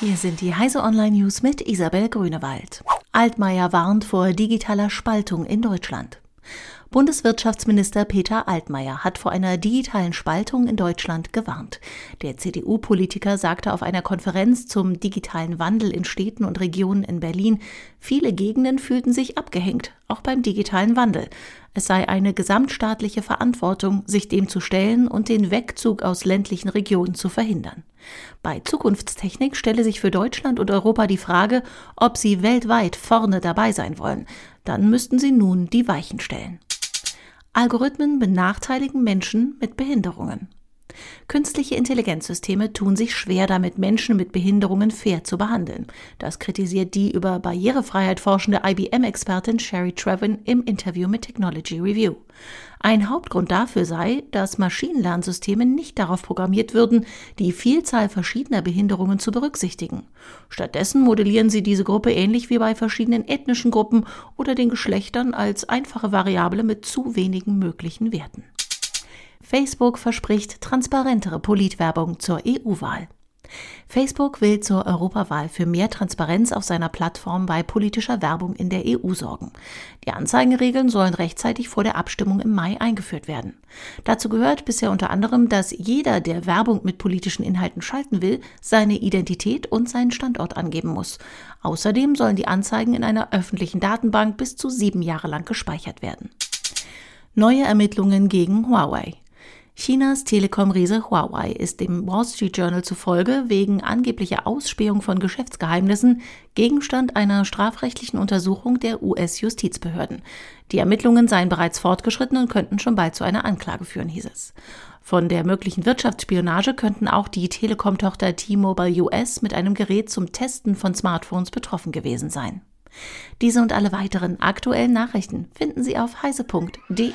Hier sind die Heise Online News mit Isabel Grünewald. Altmaier warnt vor digitaler Spaltung in Deutschland. Bundeswirtschaftsminister Peter Altmaier hat vor einer digitalen Spaltung in Deutschland gewarnt. Der CDU-Politiker sagte auf einer Konferenz zum digitalen Wandel in Städten und Regionen in Berlin, viele Gegenden fühlten sich abgehängt, auch beim digitalen Wandel. Es sei eine gesamtstaatliche Verantwortung, sich dem zu stellen und den Wegzug aus ländlichen Regionen zu verhindern. Bei Zukunftstechnik stelle sich für Deutschland und Europa die Frage, ob sie weltweit vorne dabei sein wollen. Dann müssten sie nun die Weichen stellen. Algorithmen benachteiligen Menschen mit Behinderungen. Künstliche Intelligenzsysteme tun sich schwer damit, Menschen mit Behinderungen fair zu behandeln. Das kritisiert die über Barrierefreiheit forschende IBM-Expertin Sherry Trevin im Interview mit Technology Review. Ein Hauptgrund dafür sei, dass Maschinenlernsysteme nicht darauf programmiert würden, die Vielzahl verschiedener Behinderungen zu berücksichtigen. Stattdessen modellieren sie diese Gruppe ähnlich wie bei verschiedenen ethnischen Gruppen oder den Geschlechtern als einfache Variable mit zu wenigen möglichen Werten. Facebook verspricht transparentere Politwerbung zur EU-Wahl. Facebook will zur Europawahl für mehr Transparenz auf seiner Plattform bei politischer Werbung in der EU sorgen. Die Anzeigenregeln sollen rechtzeitig vor der Abstimmung im Mai eingeführt werden. Dazu gehört bisher unter anderem, dass jeder, der Werbung mit politischen Inhalten schalten will, seine Identität und seinen Standort angeben muss. Außerdem sollen die Anzeigen in einer öffentlichen Datenbank bis zu sieben Jahre lang gespeichert werden. Neue Ermittlungen gegen Huawei. Chinas Telekom-Riese Huawei ist dem Wall Street Journal zufolge wegen angeblicher Ausspähung von Geschäftsgeheimnissen Gegenstand einer strafrechtlichen Untersuchung der US-Justizbehörden. Die Ermittlungen seien bereits fortgeschritten und könnten schon bald zu einer Anklage führen, hieß es. Von der möglichen Wirtschaftsspionage könnten auch die Telekom-Tochter T-Mobile US mit einem Gerät zum Testen von Smartphones betroffen gewesen sein. Diese und alle weiteren aktuellen Nachrichten finden Sie auf heise.de.